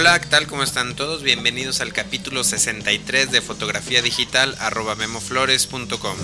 Hola, ¿qué tal? ¿Cómo están todos? Bienvenidos al capítulo 63 de fotografía digital arroba memoflores.com.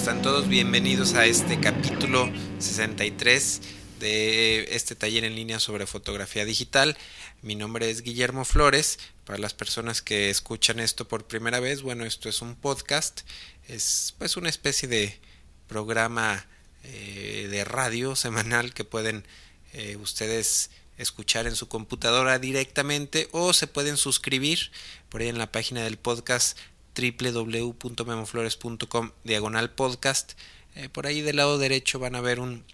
están todos? Bienvenidos a este capítulo 63 de este taller en línea sobre fotografía digital. Mi nombre es Guillermo Flores. Para las personas que escuchan esto por primera vez, bueno, esto es un podcast. Es pues una especie de programa eh, de radio semanal que pueden eh, ustedes escuchar en su computadora directamente o se pueden suscribir por ahí en la página del podcast www.memoflores.com diagonal podcast. Eh, por ahí del lado derecho van a ver un,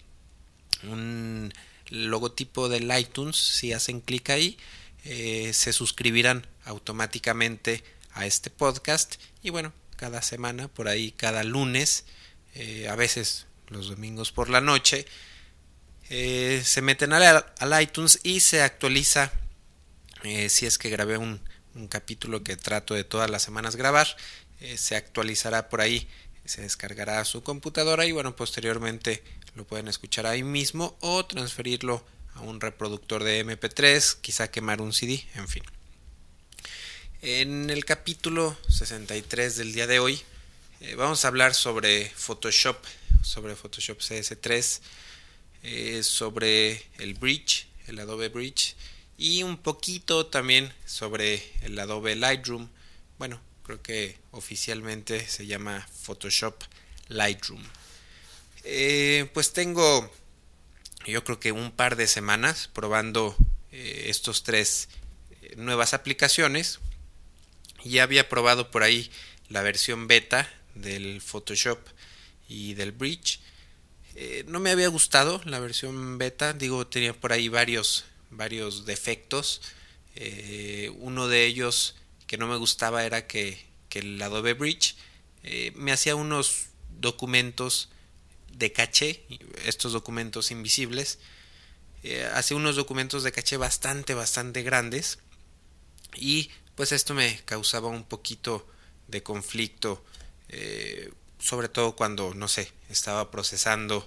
logotipo del iTunes. Si hacen clic ahí, eh, se suscribirán automáticamente a este podcast. Y bueno, cada semana, por ahí cada lunes, eh, a veces los domingos por la noche, se meten al, al, iTunes y se actualiza si es que grabé un, un capítulo que trato de todas las semanas grabar. Eh, se actualizará por ahí, se descargará a su computadora y bueno, posteriormente lo pueden escuchar ahí mismo o transferirlo a un reproductor de MP3, quizá quemar un CD, en fin. En el capítulo 63 del día de hoy eh, vamos a hablar sobre Photoshop, sobre Photoshop CS3, eh, sobre el Bridge, el Adobe Bridge y un poquito también sobre el Adobe Lightroom. Bueno, creo que oficialmente se llama Photoshop Lightroom. Eh, pues tengo yo creo que un par de semanas probando eh, estos tres eh, nuevas aplicaciones. Ya había probado por ahí la versión beta del Photoshop y del Bridge. no me había gustado la versión beta, digo, tenía por ahí varios varios defectos. Eh, uno de ellos que no me gustaba era que, el Adobe Bridge eh, me hacía unos documentos de caché, estos documentos invisibles, eh, hacía unos documentos de caché bastante, bastante grandes y pues esto me causaba un poquito de conflicto, sobre todo cuando, no sé, estaba procesando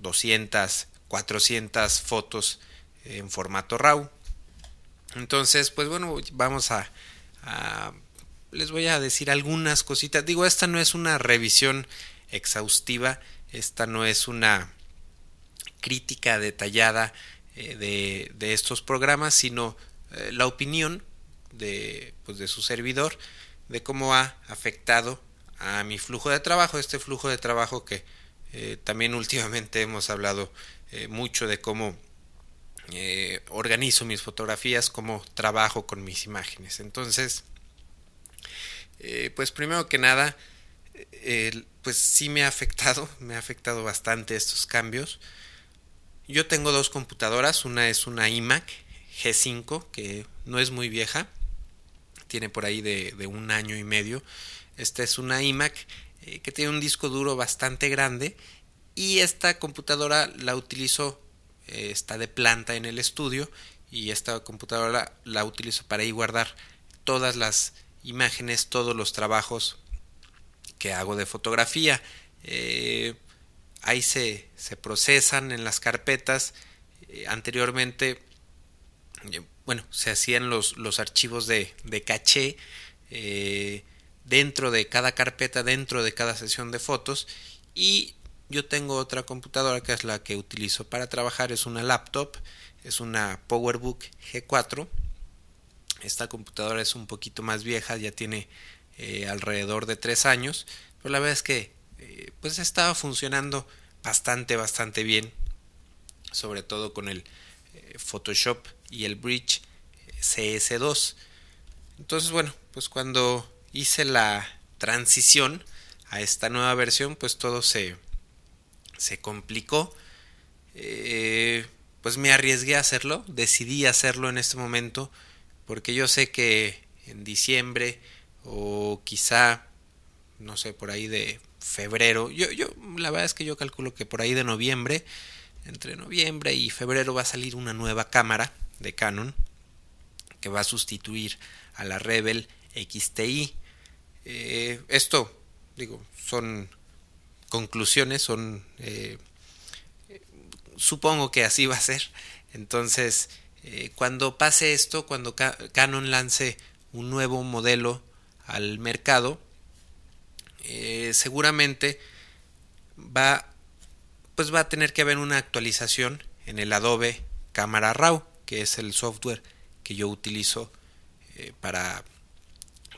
200, 400 fotos en formato RAW. Entonces, pues bueno, vamos a, les voy a decir algunas cositas. Digo, esta no es una revisión exhaustiva, esta no es una crítica detallada eh, de, de, estos programas, sino eh, la opinión de, pues, de su servidor de cómo ha afectado a mi flujo de trabajo, este flujo de trabajo que eh, también últimamente hemos hablado mucho de cómo eh, organizo mis fotografías, como trabajo con mis imágenes. Entonces, eh, pues primero que nada, pues sí me ha afectado, me ha afectado bastante estos cambios. Yo tengo dos computadoras, una es una iMac G5, que no es muy vieja, tiene por ahí de, un año y medio. Esta es una iMac eh, que tiene un disco duro bastante grande y esta computadora la utilizo eh, está de planta en el estudio y esta computadora la, utilizo para ahí guardar todas las imágenes, todos los trabajos que hago de fotografía. Eh, ahí se, se, procesan en las carpetas. Eh, anteriormente, bueno, se hacían los, los archivos de, de caché dentro de cada carpeta, dentro de cada sesión de fotos y yo tengo otra computadora que es la que utilizo para trabajar, es una laptop, es una PowerBook G4. Esta computadora es un poquito más vieja, ya tiene eh, alrededor de tres años, pero la verdad es que eh, pues estaba funcionando bastante, bastante bien, sobre todo con el eh, Photoshop y el Bridge CS2. Entonces, bueno, pues cuando hice la transición a esta nueva versión, pues todo se, se complicó. Eh, pues me arriesgué a hacerlo, decidí hacerlo en este momento porque yo sé que en diciembre o quizá, no sé, por ahí de febrero, yo, yo, la verdad es que yo calculo que por ahí de noviembre, entre noviembre y febrero va a salir una nueva cámara de Canon que va a sustituir a la Rebel XTI. Eh, esto, digo, son conclusiones, son... Eh, supongo que así va a ser. Entonces, eh, cuando pase esto, cuando Canon lance un nuevo modelo al mercado, seguramente va, pues va a tener que haber una actualización en el Adobe Camera Raw, que es el software que yo utilizo para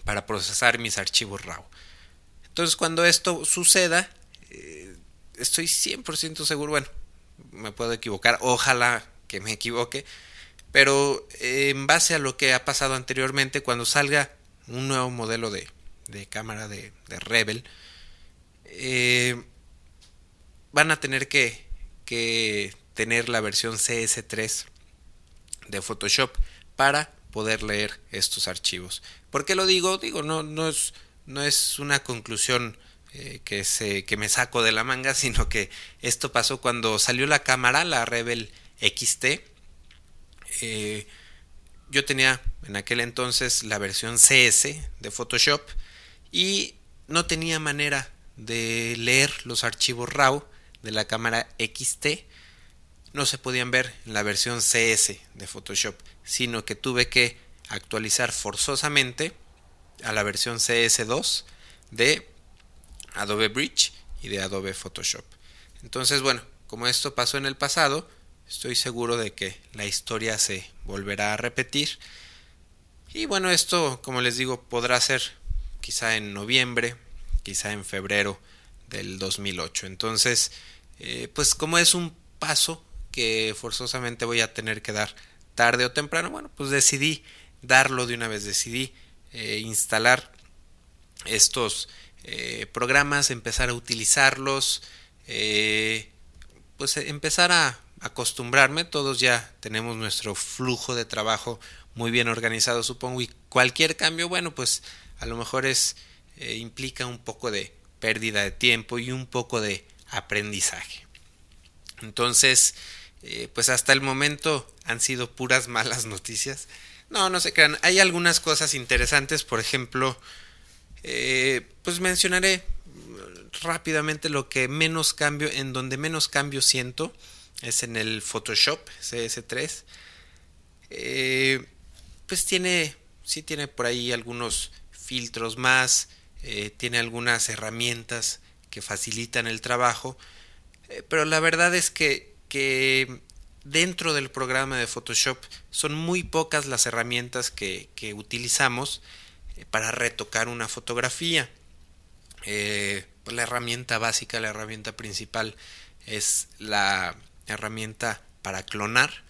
para procesar mis archivos RAW. Entonces cuando esto suceda, eh, estoy 100% seguro, bueno, me puedo equivocar, ojalá que me equivoque, pero eh, en base a lo que ha pasado anteriormente, cuando salga un nuevo modelo de, cámara de, Rebel, eh, van a tener que, que tener la versión CS3 de Photoshop para poder leer estos archivos. ¿Por qué lo digo? Digo, no, no, es, no es una conclusión eh, que, se, que me saco de la manga, sino que esto pasó cuando salió la cámara, la Rebel XT. Eh, yo tenía en aquel entonces la versión CS de Photoshop y no tenía manera de leer los archivos RAW de la cámara XT no se podían ver en la versión CS de Photoshop, sino que tuve que actualizar forzosamente a la versión CS2 de Adobe Bridge y de Adobe Photoshop. Entonces, bueno, como esto pasó en el pasado, estoy seguro de que la historia se volverá a repetir. Y bueno, esto, como les digo, podrá ser quizá en noviembre, quizá en febrero del 2008. Entonces, eh, pues como es un paso que forzosamente voy a tener que dar tarde o temprano, bueno, pues decidí darlo de una vez, decidí eh, instalar estos eh, programas, empezar a utilizarlos, eh, pues empezar a acostumbrarme, todos ya tenemos nuestro flujo de trabajo muy bien organizado, supongo, y cualquier cambio, bueno, pues a lo mejor es implica un poco de pérdida de tiempo y un poco de aprendizaje. Entonces, eh, pues hasta el momento han sido puras malas noticias. No, no se crean. Hay algunas cosas interesantes, por ejemplo, eh, pues mencionaré rápidamente lo que menos cambio, en donde menos cambio siento, es en el Photoshop CS3. Eh, pues tiene, sí tiene por ahí algunos filtros más, tiene algunas herramientas que facilitan el trabajo, pero la verdad es que que dentro del programa de Photoshop son muy pocas las herramientas que, utilizamos eh, para retocar una fotografía. Eh, pues la herramienta básica, la herramienta principal es la herramienta para clonar.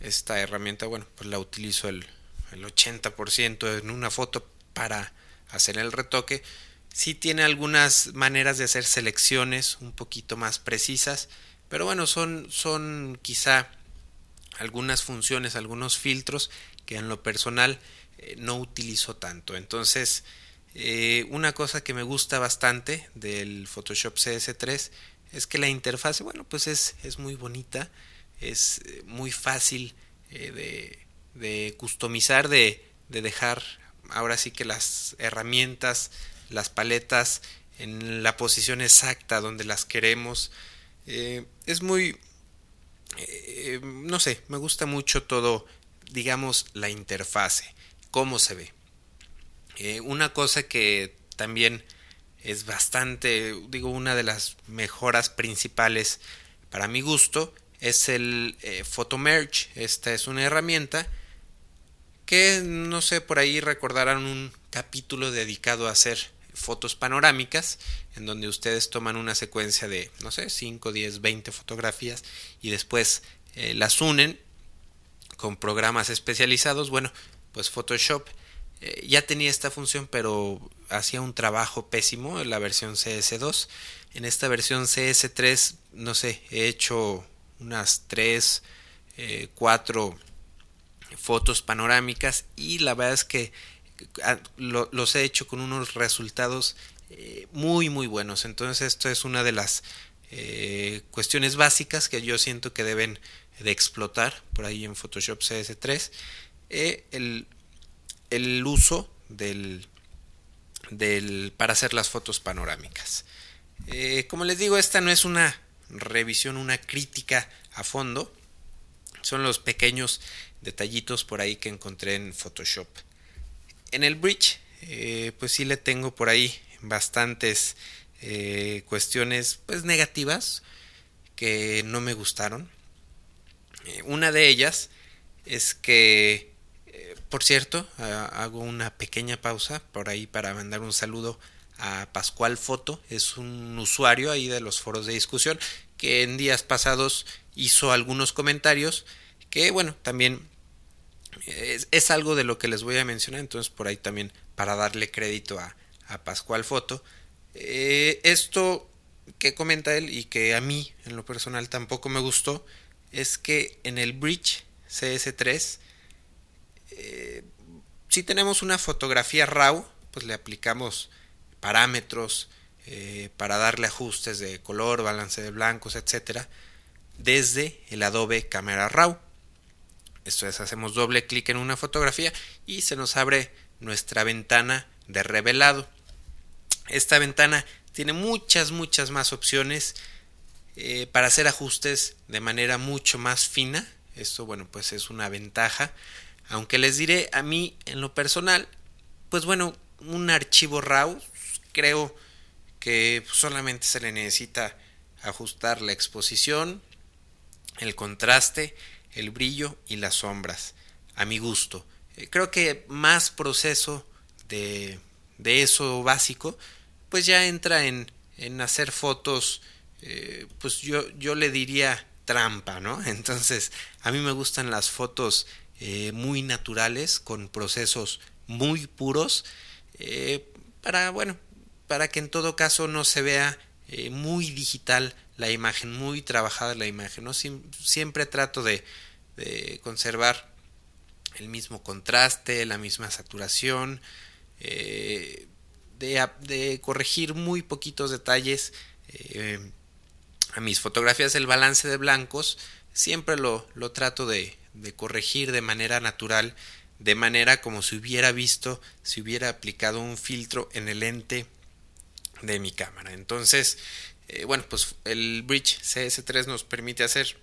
Esta herramienta, bueno, pues la utilizo el, el 80% en una foto para hacer el retoque. Sí tiene algunas maneras de hacer selecciones un poquito más precisas pero bueno, son, son quizá algunas funciones, algunos filtros que en lo personal eh, no utilizo tanto. Entonces, eh, una cosa que me gusta bastante del Photoshop CS3 es que la interfaz, bueno, pues es, es muy bonita, es eh, muy fácil de, de, customizar, de, de dejar ahora sí que las herramientas, las paletas en la posición exacta donde las queremos. Es muy... No sé, me gusta mucho todo, digamos, la interfase, cómo se ve. Eh, una cosa que también es bastante, digo, una de las mejoras principales para mi gusto es el Photomerge. Esta es una herramienta que, no sé, por ahí recordarán un capítulo dedicado a hacer fotos panorámicas, en donde ustedes toman una secuencia de, no sé, 5, 10, 20 fotografías y después eh, las unen con programas especializados. Bueno, pues Photoshop. Eh, ya tenía esta función, pero hacía un trabajo pésimo en la versión CS2. En esta versión CS3, no sé, he hecho unas 3, 4 fotos panorámicas y la verdad es que ah, los he hecho con unos resultados eh, muy muy buenos. Entonces esto es una de las eh, cuestiones básicas que yo siento que deben de explotar por ahí en Photoshop CS3 eh, el, el, uso del, del para hacer las fotos panorámicas como les digo esta no es una revisión una crítica a fondo son los pequeños detallitos por ahí que encontré en Photoshop. En el bridge, eh, pues sí le tengo por ahí bastantes eh, cuestiones pues negativas que no me gustaron. Eh, una de ellas es que, por cierto, hago una pequeña pausa por ahí para mandar un saludo a Pascual Foto, es un usuario ahí de los foros de discusión que en días pasados hizo algunos comentarios que bueno, también es, algo de lo que les voy a mencionar, entonces por ahí también para darle crédito a, Pascual Foto. Eh, esto que comenta él y que a mí en lo personal tampoco me gustó es que en el bridge CS3 eh, si tenemos una fotografía RAW pues le aplicamos parámetros eh, para darle ajustes de color, balance de blancos, etcétera desde el Adobe Camera Raw. Esto es, hacemos doble clic en una fotografía y se nos abre nuestra ventana de revelado. Esta ventana tiene muchas, muchas más opciones eh, para hacer ajustes de manera mucho más fina. Esto, bueno, pues es una ventaja. Aunque les diré a mí en lo personal, pues bueno, un archivo RAW creo que solamente se le necesita ajustar la exposición, el contraste el brillo y las sombras, a mi gusto. Eh, creo que más proceso de, de, eso básico, pues ya entra en, en hacer fotos, eh, pues yo, yo le diría trampa, ¿no? Entonces, a mí me gustan las fotos eh, muy naturales, con procesos muy puros, para, bueno, para que en todo caso no se vea muy digital la imagen, muy trabajada la imagen. ¿no? siempre trato de, conservar el mismo contraste, la misma saturación, eh, de, corregir muy poquitos detalles. Eh, a mis fotografías el balance de blancos siempre lo, lo trato de, de, corregir de manera natural, de manera como si hubiera visto, si hubiera aplicado un filtro en el lente de mi cámara. Entonces, eh, bueno, pues el Bridge CS3 nos permite hacer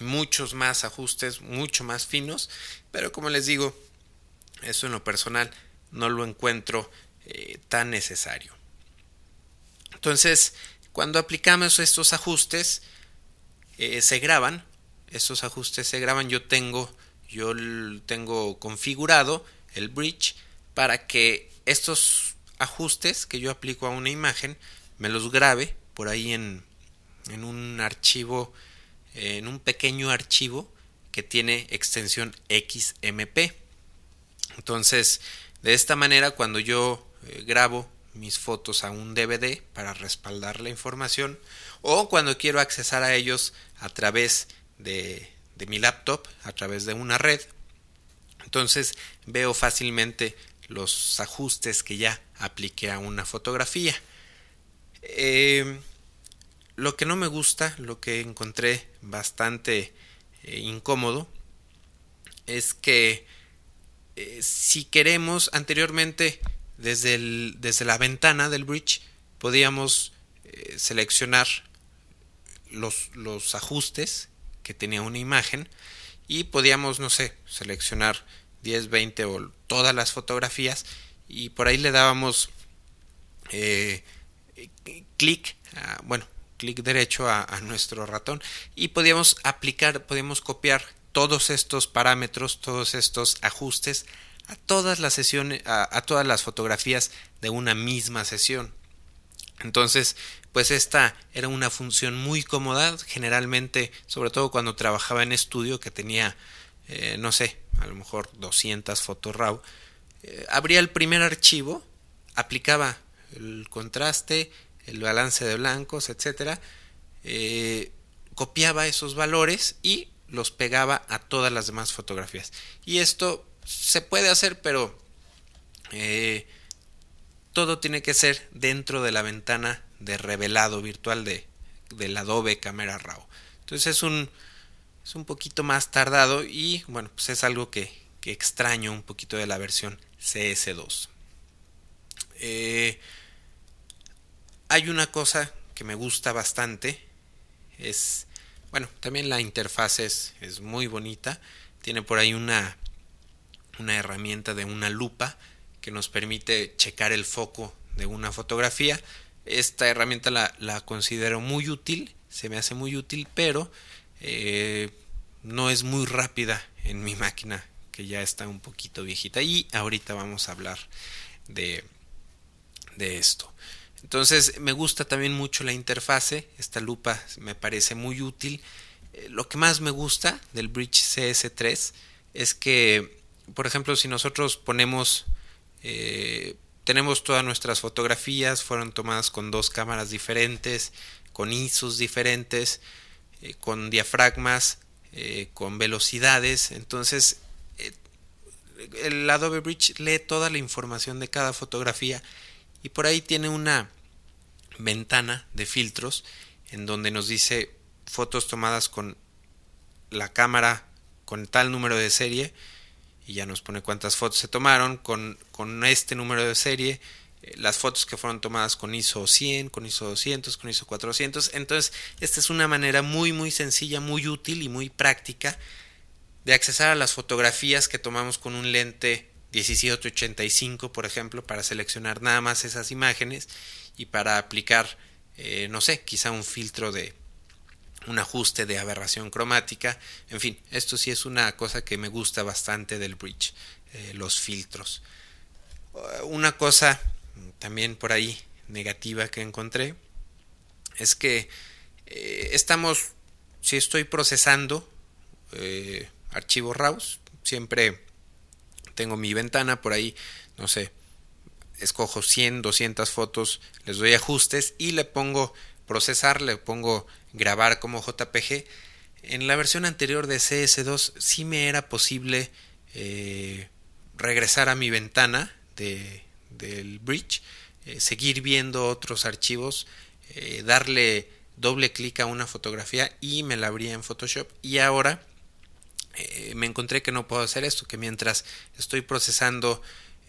muchos más ajustes, mucho más finos, pero como les digo, eso en lo personal no lo encuentro eh, tan necesario. Entonces, cuando aplicamos estos ajustes, eh, se graban, estos ajustes se graban, yo tengo, yo tengo configurado el bridge para que estos ajustes que yo aplico a una imagen me los grabe por ahí en, en un archivo, en un pequeño archivo que tiene extensión XMP. Entonces, de esta manera, cuando yo eh, grabo mis fotos a un DVD para respaldar la información, o cuando quiero accesar a ellos a través de, de mi laptop, a través de una red, entonces veo fácilmente los ajustes que ya apliqué a una fotografía. Eh, lo que no me gusta, lo que encontré bastante eh, incómodo, es que eh, si queremos anteriormente desde, el, desde la ventana del bridge podíamos seleccionar los, los ajustes que tenía una imagen y podíamos, no sé, seleccionar 10, 20 o todas las fotografías y por ahí le dábamos clic, bueno, clic derecho a, nuestro ratón y podíamos aplicar, podíamos copiar todos estos parámetros, todos estos ajustes a todas las sesiones, a, todas las fotografías de una misma sesión. Entonces, pues esta era una función muy cómoda, generalmente, sobre todo cuando trabajaba en estudio, que tenía, eh, no sé, a lo mejor 200 fotos RAW, eh, abría el primer archivo, aplicaba el contraste, el balance de blancos, etcétera, eh, copiaba esos valores y los pegaba a todas las demás fotografías. Y esto se puede hacer, pero todo tiene que ser dentro de la ventana de revelado virtual de, del Adobe Camera Raw. Entonces es un, es un poquito más tardado y bueno, pues es algo que, que extraño un poquito de la versión CS2. Eh, hay una cosa que me gusta bastante, es, bueno, también la interfaz es, es muy bonita, tiene por ahí una, una herramienta de una lupa que nos permite checar el foco de una fotografía. Esta herramienta la, la considero muy útil, se me hace muy útil, pero eh, no es muy rápida en mi máquina, que ya está un poquito viejita. Y ahorita vamos a hablar de, de esto. Entonces me gusta también mucho la interfase, esta lupa me parece muy útil. Eh, lo que más me gusta del Bridge CS3 es que, por ejemplo, si nosotros ponemos eh, tenemos todas nuestras fotografías, fueron tomadas con dos cámaras diferentes, con ISOs diferentes, eh, con diafragmas, eh, con velocidades. Entonces, el Adobe Bridge lee toda la información de cada fotografía y por ahí tiene una ventana de filtros en donde nos dice fotos tomadas con la cámara con tal número de serie y ya nos pone cuántas fotos se tomaron con, con este número de serie, eh, las fotos que fueron tomadas con ISO 100, con ISO 200, con ISO 400. Entonces, esta es una manera muy, muy sencilla, muy útil y muy práctica de accesar a las fotografías que tomamos con un lente 1785, por ejemplo, para seleccionar nada más esas imágenes y para aplicar, eh, no sé, quizá un filtro de, un ajuste de aberración cromática, en fin, esto sí es una cosa que me gusta bastante del bridge, eh, los filtros. Uh, una cosa también por ahí negativa que encontré es que eh, estamos, si estoy procesando eh, archivos RAWs, siempre tengo mi ventana por ahí, no sé, escojo 100, 200 fotos, les doy ajustes y le pongo procesar, le pongo grabar como JPG. En la versión anterior de CS2 sí me era posible eh, regresar a mi ventana de, del bridge, eh, seguir viendo otros archivos, eh, darle doble clic a una fotografía y me la abría en Photoshop. Y ahora me encontré que no puedo hacer esto, que mientras estoy procesando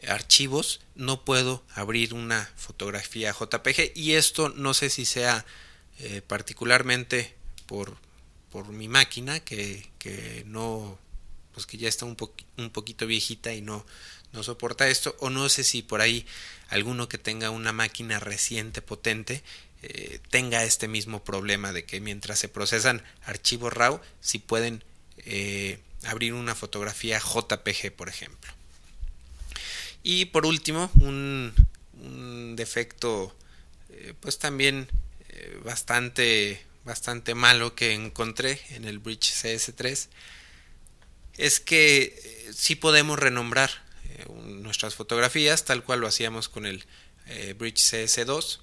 archivos no puedo abrir una fotografía JPG y esto no sé si sea eh, particularmente por, por mi máquina que, que, no pues que ya está un, un poquito viejita y no, no soporta esto. O no sé si por ahí alguno que tenga una máquina reciente potente eh, tenga este mismo problema de que mientras se procesan archivos RAW si pueden eh, abrir una fotografía JPG por ejemplo y por último un, defecto pues también bastante, bastante malo que encontré en el Bridge CS3 es que eh, sí podemos renombrar eh, nuestras fotografías tal cual lo hacíamos con el eh, Bridge CS2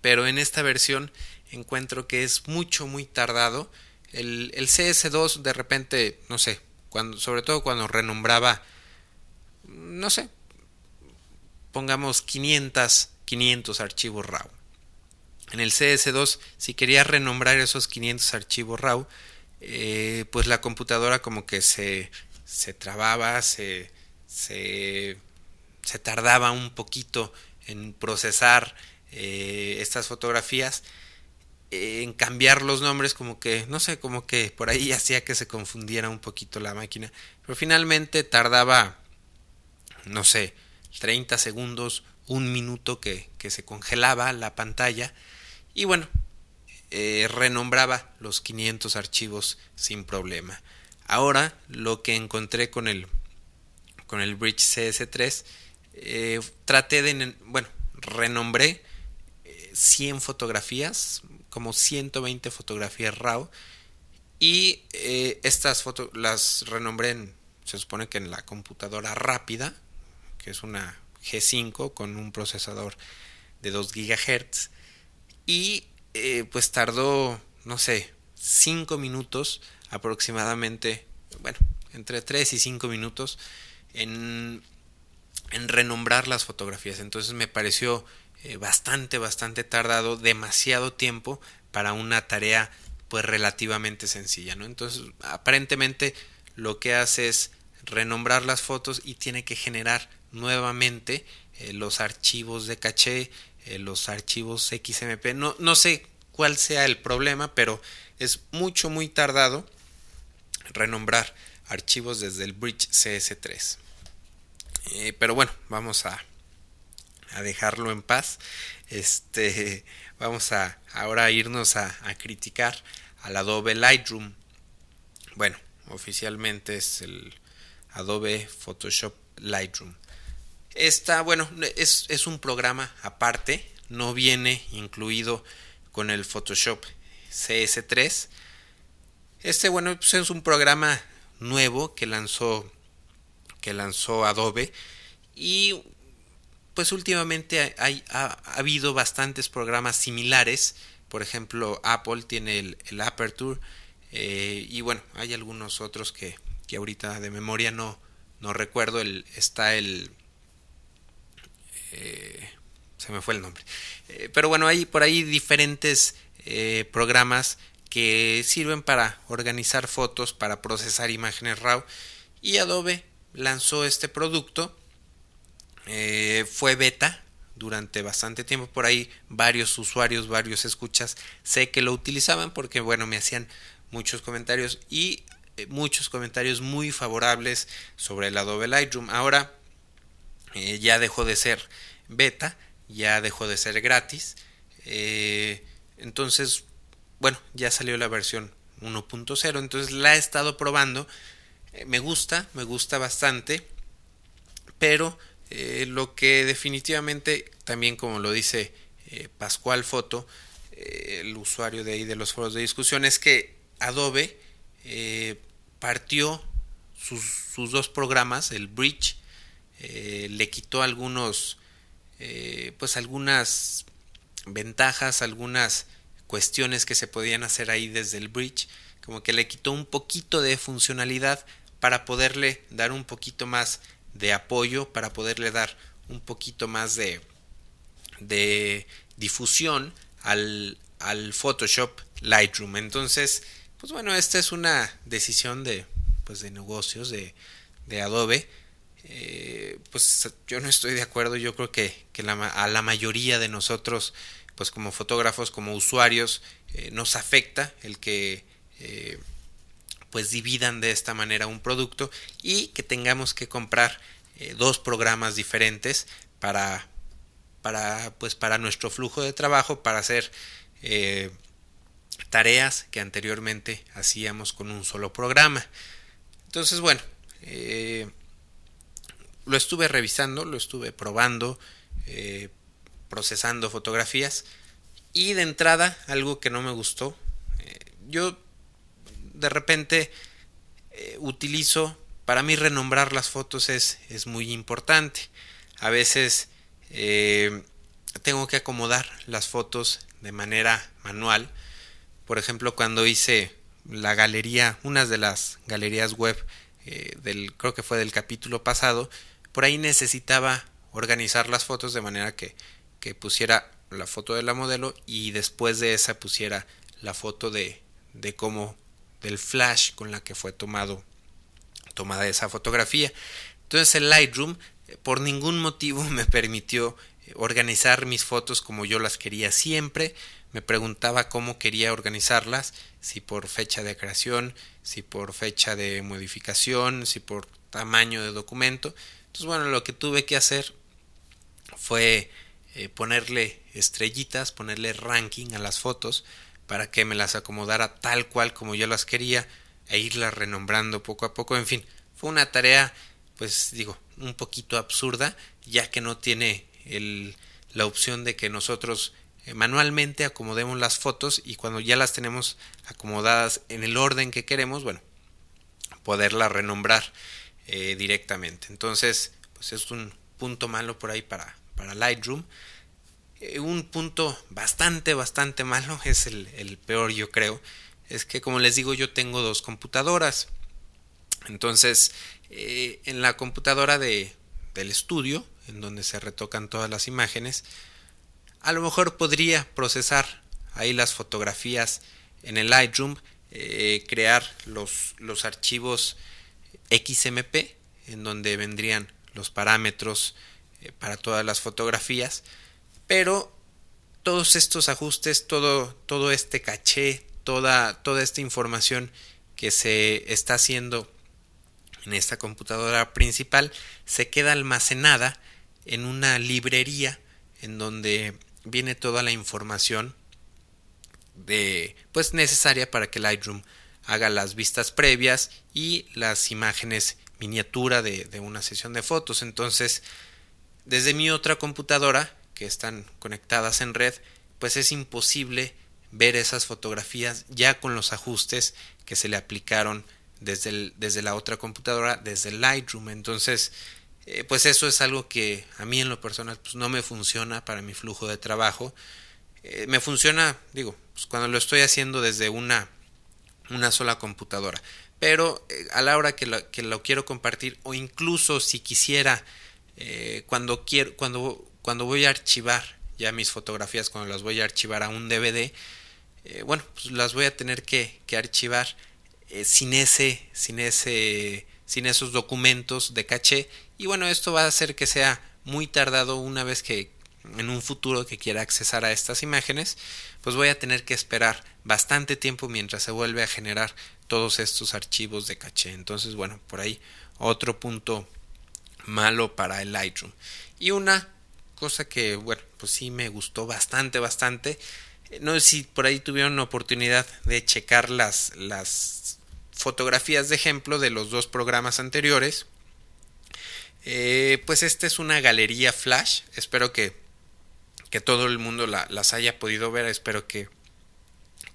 pero en esta versión encuentro que es mucho muy tardado. El, el CS2 de repente no sé cuando sobre todo cuando renombraba no sé pongamos 500 500 archivos RAW. En el CS2, si quería renombrar esos 500 archivos RAW, eh, pues la computadora como que se, se trababa, se, se, se, tardaba un poquito en procesar eh, estas fotografías, en cambiar los nombres, como que, no sé, como que por ahí hacía que se confundiera un poquito la máquina, pero finalmente tardaba, no sé, 30 segundos, un minuto que, que se congelaba la pantalla y bueno, eh, renombraba los 500 archivos sin problema. Ahora lo que encontré con el, con el Bridge CS3, eh, traté de, bueno, renombré 100 eh, fotografías, como 120 fotografías RAW, y estas fotos las renombré en, se supone que en la computadora rápida, que es una G5 con un procesador de 2 GHz y eh, pues tardó, no sé, 5 minutos aproximadamente, bueno, entre 3 y 5 minutos en, en renombrar las fotografías. Entonces me pareció eh, bastante, bastante tardado, demasiado tiempo para una tarea pues relativamente sencilla, ¿no? Entonces, aparentemente lo que hace es renombrar las fotos y tiene que generar nuevamente eh, los archivos de caché, eh, los archivos XMP. No, no sé cuál sea el problema, pero es mucho, muy tardado renombrar archivos desde el Bridge CS3. Eh, pero bueno, vamos a, a, dejarlo en paz. Este, vamos a ahora irnos a, a criticar al Adobe Lightroom. Bueno, oficialmente es el Adobe Photoshop Lightroom. Está, bueno, es, es, un programa aparte, no viene incluido con el Photoshop CS3. Este, bueno, pues es un programa nuevo que lanzó que lanzó Adobe y pues últimamente hay, ha, habido bastantes programas similares por ejemplo Apple tiene el, el Aperture eh, y bueno hay algunos otros que, que ahorita de memoria no, no recuerdo el, está el eh, se me fue el nombre eh, pero bueno hay por ahí diferentes eh, programas que sirven para organizar fotos, para procesar imágenes RAW y Adobe lanzó este producto. Fue beta durante bastante tiempo por ahí varios usuarios, varios escuchas sé que lo utilizaban porque bueno me hacían muchos comentarios y muchos comentarios muy favorables sobre el Adobe Lightroom. Ahora eh, ya dejó de ser beta, ya dejó de ser gratis. entonces bueno, ya salió la versión 1.0, entonces la he estado probando. Eh, me gusta, me gusta bastante, pero eh, lo que definitivamente, también como lo dice eh, Pascual Foto, el usuario de ahí de los foros de discusión, es que Adobe partió sus, sus, dos programas, el Bridge, le quitó algunos, pues algunas ventajas, algunas cuestiones que se podían hacer ahí desde el bridge, como que le quitó un poquito de funcionalidad para poderle dar un poquito más de apoyo, para poderle dar un poquito más de, de difusión al, al Photoshop Lightroom. Entonces, pues bueno, esta es una decisión de, pues de negocios de, de Adobe. Eh, pues yo no estoy de acuerdo, yo creo que, la, a la mayoría de nosotros pues como fotógrafos, como usuarios, eh, nos afecta el que eh, pues dividan de esta manera un producto y que tengamos que comprar eh, dos programas diferentes para para pues para nuestro flujo de trabajo para hacer tareas que anteriormente hacíamos con un solo programa. Entonces bueno lo estuve revisando lo estuve probando procesando fotografías. Y de entrada, algo que no me gustó, eh, yo de repente eh, utilizo, para mí renombrar las fotos es, es muy importante. A veces eh, tengo que acomodar las fotos de manera manual. Por ejemplo, cuando hice la galería, unas de las galerías web del, creo que fue del capítulo pasado, por ahí necesitaba organizar las fotos de manera que que pusiera la foto de la modelo y después de esa pusiera la foto de, de cómo del flash con la que fue tomado tomada esa fotografía. Entonces el Lightroom eh, por ningún motivo me permitió eh, organizar mis fotos como yo las quería siempre. Me preguntaba cómo quería organizarlas, si por fecha de creación, si por fecha de modificación, si por tamaño de documento. Entonces bueno, lo que tuve que hacer fue eh, ponerle estrellitas, ponerle ranking a las fotos para que me las acomodara tal cual como yo las quería e irlas renombrando poco a poco. En fin, fue una tarea, pues digo, un poquito absurda, ya que no tiene la opción de que nosotros eh, manualmente acomodemos las fotos y cuando ya las tenemos acomodadas en el orden que queremos, bueno, poderlas renombrar eh, directamente. Entonces, pues es un punto malo por ahí para, para Lightroom. Eh, un punto bastante, bastante malo, es el, peor yo creo, es que como les digo yo tengo dos computadoras. Entonces, eh, en la computadora de, del estudio, en donde se retocan todas las imágenes, a lo mejor podría procesar ahí las fotografías en el Lightroom, crear los, los archivos XMP, en donde vendrían los parámetros eh, para todas las fotografías, pero todos estos ajustes, todo, todo este caché, toda, toda esta información que se está haciendo en esta computadora principal se queda almacenada en una librería en donde viene toda la información de pues necesaria para que Lightroom haga las vistas previas y las imágenes miniatura de, de una sesión de fotos entonces desde mi otra computadora que están conectadas en red pues es imposible ver esas fotografías ya con los ajustes que se le aplicaron desde, desde la otra computadora, desde Lightroom. Entonces, eh, pues eso es algo que a mí en lo personal pues no me funciona para mi flujo de trabajo. Eh, me funciona, digo, pues cuando lo estoy haciendo desde una, una sola computadora. Pero eh, a la hora que lo, quiero compartir o incluso si quisiera, cuando, quiero, cuando, cuando voy a archivar ya mis fotografías, cuando las voy a archivar a un DVD, bueno, pues las voy a tener que, que archivar eh, sin ese, sin ese, sin esos documentos de caché y bueno esto va a hacer que sea muy tardado una vez que en un futuro que quiera accesar a estas imágenes pues voy a tener que esperar bastante tiempo mientras se vuelve a generar todos estos archivos de caché entonces bueno por ahí otro punto malo para el Lightroom y una cosa que bueno pues sí me gustó bastante bastante no sé si por ahí tuvieron oportunidad de checar las, las fotografías de ejemplo de los dos programas anteriores. Eh, pues esta es una galería flash. Espero que, que todo el mundo la, las haya podido ver. Espero que,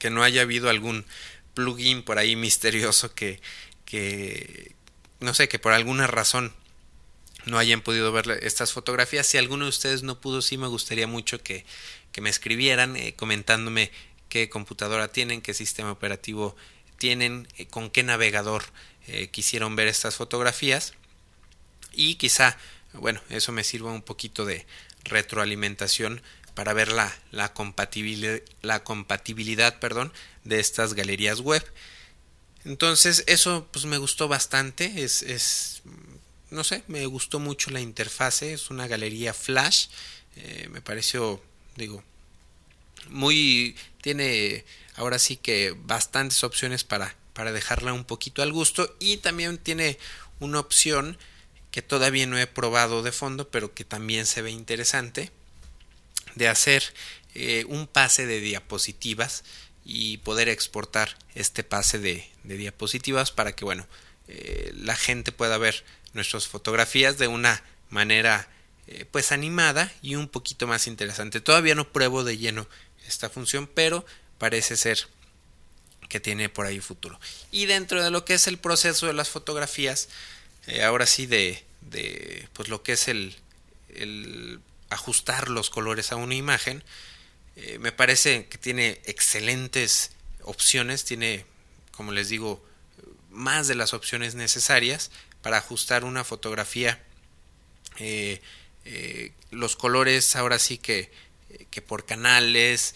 que no haya habido algún plugin por ahí misterioso que, que no sé, que por alguna razón no hayan podido ver estas fotografías. Si alguno de ustedes no pudo, sí me gustaría mucho que, que me escribieran eh, comentándome qué computadora tienen, qué sistema operativo tienen, eh, con qué navegador eh, quisieron ver estas fotografías y quizá, bueno, eso me sirva un poquito de retroalimentación para ver la, la, compatibilidad, la compatibilidad perdón, de estas galerías web. Entonces eso pues me gustó bastante, es, es no sé, me gustó mucho la interfase, es una galería flash, me pareció digo, muy, tiene ahora sí que bastantes opciones para, para dejarla un poquito al gusto. Y también tiene una opción que todavía no he probado de fondo, pero que también se ve interesante, de hacer eh, un pase de diapositivas y poder exportar este pase de, diapositivas para que, bueno, eh, la gente pueda ver nuestras fotografías de una manera eh, pues animada y un poquito más interesante. Todavía no pruebo de lleno esta función, pero parece ser que tiene por ahí futuro. Y dentro de lo que es el proceso de las fotografías, ahora sí de, de, pues lo que es el, el, ajustar los colores a una imagen, eh, me parece que tiene excelentes opciones, tiene, como les digo, más de las opciones necesarias para ajustar una fotografía eh, eh, los colores ahora sí que, que por canales,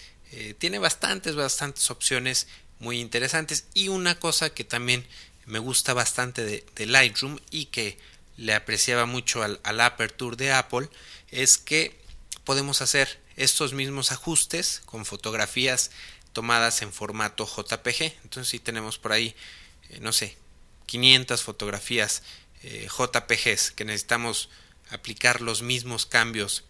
tiene bastantes, bastantes opciones muy interesantes. Y una cosa que también me gusta bastante de, Lightroom y que le apreciaba mucho al, al, Aperture de Apple es que podemos hacer estos mismos ajustes con fotografías tomadas en formato JPG. Entonces si tenemos por ahí, eh, no sé, 500 fotografías JPGs que necesitamos aplicar los mismos cambios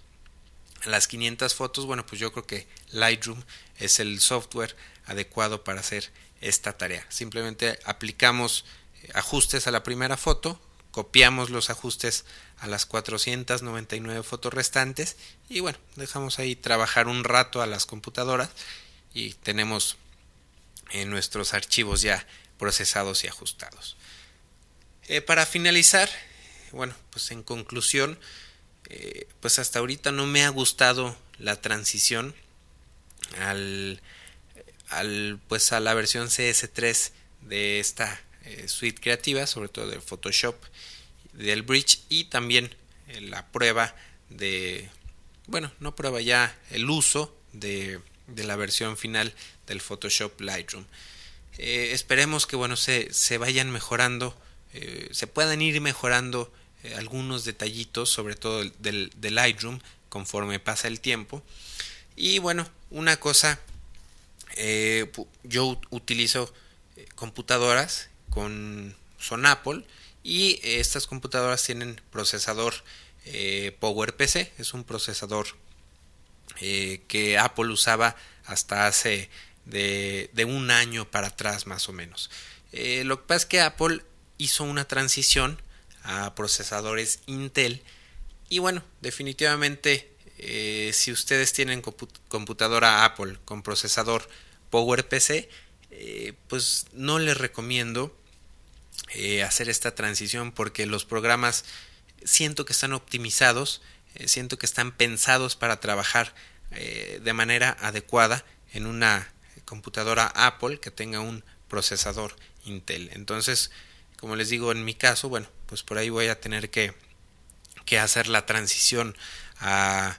a las 500 fotos, bueno, pues yo creo que Lightroom es el software adecuado para hacer esta tarea. Simplemente aplicamos eh, ajustes a la primera foto, copiamos los ajustes a las 499 fotos restantes y bueno, dejamos ahí trabajar un rato a las computadoras y tenemos en nuestros archivos ya procesados y ajustados. Eh, para finalizar, bueno, pues en conclusión, eh, pues hasta ahorita no me ha gustado la transición al, al, pues a la versión CS3 de esta eh, suite creativa, sobre todo de Photoshop, del Bridge y también eh, la prueba de, bueno, no prueba ya el uso de, de la versión final del Photoshop Lightroom. Eh, esperemos que bueno se, se vayan mejorando, se puedan ir mejorando algunos detallitos, sobre todo del, del Lightroom, conforme pasa el tiempo. Y bueno, una cosa, yo utilizo computadoras con son Apple y estas computadoras tienen procesador eh, PowerPC, es un procesador eh, que Apple usaba hasta hace de, un año para atrás más o menos. Eh, lo que pasa es que Apple hizo una transición a procesadores Intel y bueno, definitivamente si ustedes tienen computadora Apple con procesador PowerPC, eh, pues no les recomiendo eh, hacer esta transición porque los programas siento que están optimizados, eh, siento que están pensados para trabajar de manera adecuada en una computadora Apple que tenga un procesador Intel. Entonces, como les digo, en mi caso, bueno, pues por ahí voy a tener que, que hacer la transición a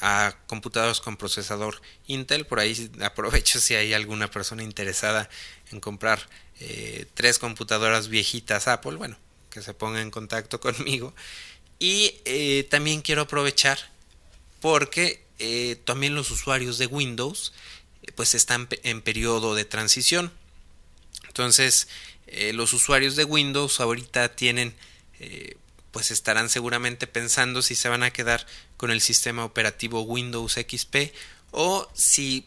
a, computadoras con procesador Intel. Por ahí aprovecho si hay alguna persona interesada en comprar eh, tres computadoras viejitas Apple, bueno, que se ponga en contacto conmigo. Y eh, también quiero aprovechar porque eh, también los usuarios de Windows pues están en periodo de transición. Entonces, los usuarios de Windows ahorita tienen pues estarán seguramente pensando si se van a quedar con el sistema operativo Windows XP o si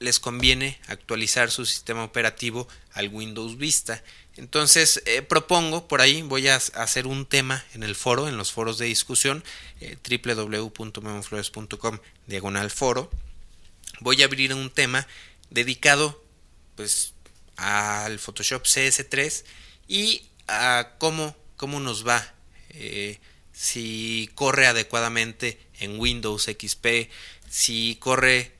les conviene actualizar su sistema operativo al Windows Vista. Entonces eh, propongo por ahí, voy a hacer un tema en el foro, en los foros de discusión, eh, www.memoflores.com diagonal foro. Voy a abrir un tema dedicado pues al Photoshop CS3 y a cómo, cómo nos va eh, si corre adecuadamente en Windows XP, si corre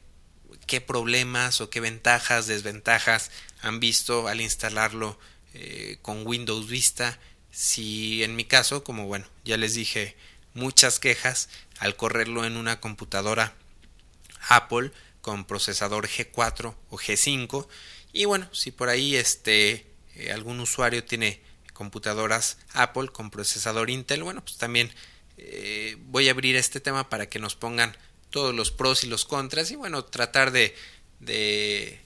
qué problemas o qué ventajas, desventajas han visto al instalarlo eh, con Windows Vista. Si en mi caso, como bueno, ya les dije, muchas quejas al correrlo en una computadora Apple con procesador G4 o G5 y bueno, si por ahí este eh, algún usuario tiene computadoras Apple con procesador Intel, bueno, pues también eh, voy a abrir este tema para que nos pongan todos los pros y los contras y bueno, tratar de, de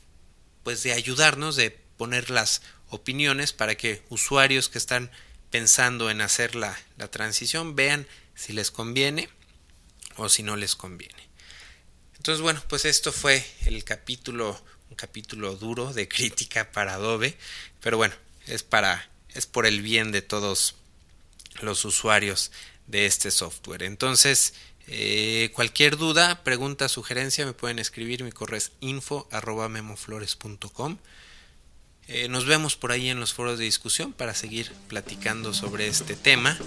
pues de ayudarnos, de poner las opiniones para que usuarios que están pensando en hacer la, la transición vean si les conviene o si no les conviene. Entonces, bueno, pues esto fue el capítulo, un capítulo duro de crítica para Adobe, pero bueno, es para es por el bien de todos los usuarios de este software. Entonces, eh, cualquier duda, pregunta, sugerencia, me pueden escribir. Mi correo es info eh, nos vemos por ahí en los foros de discusión para seguir platicando sobre este tema.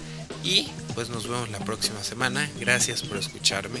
Y pues nos vemos la próxima semana. Gracias por escucharme.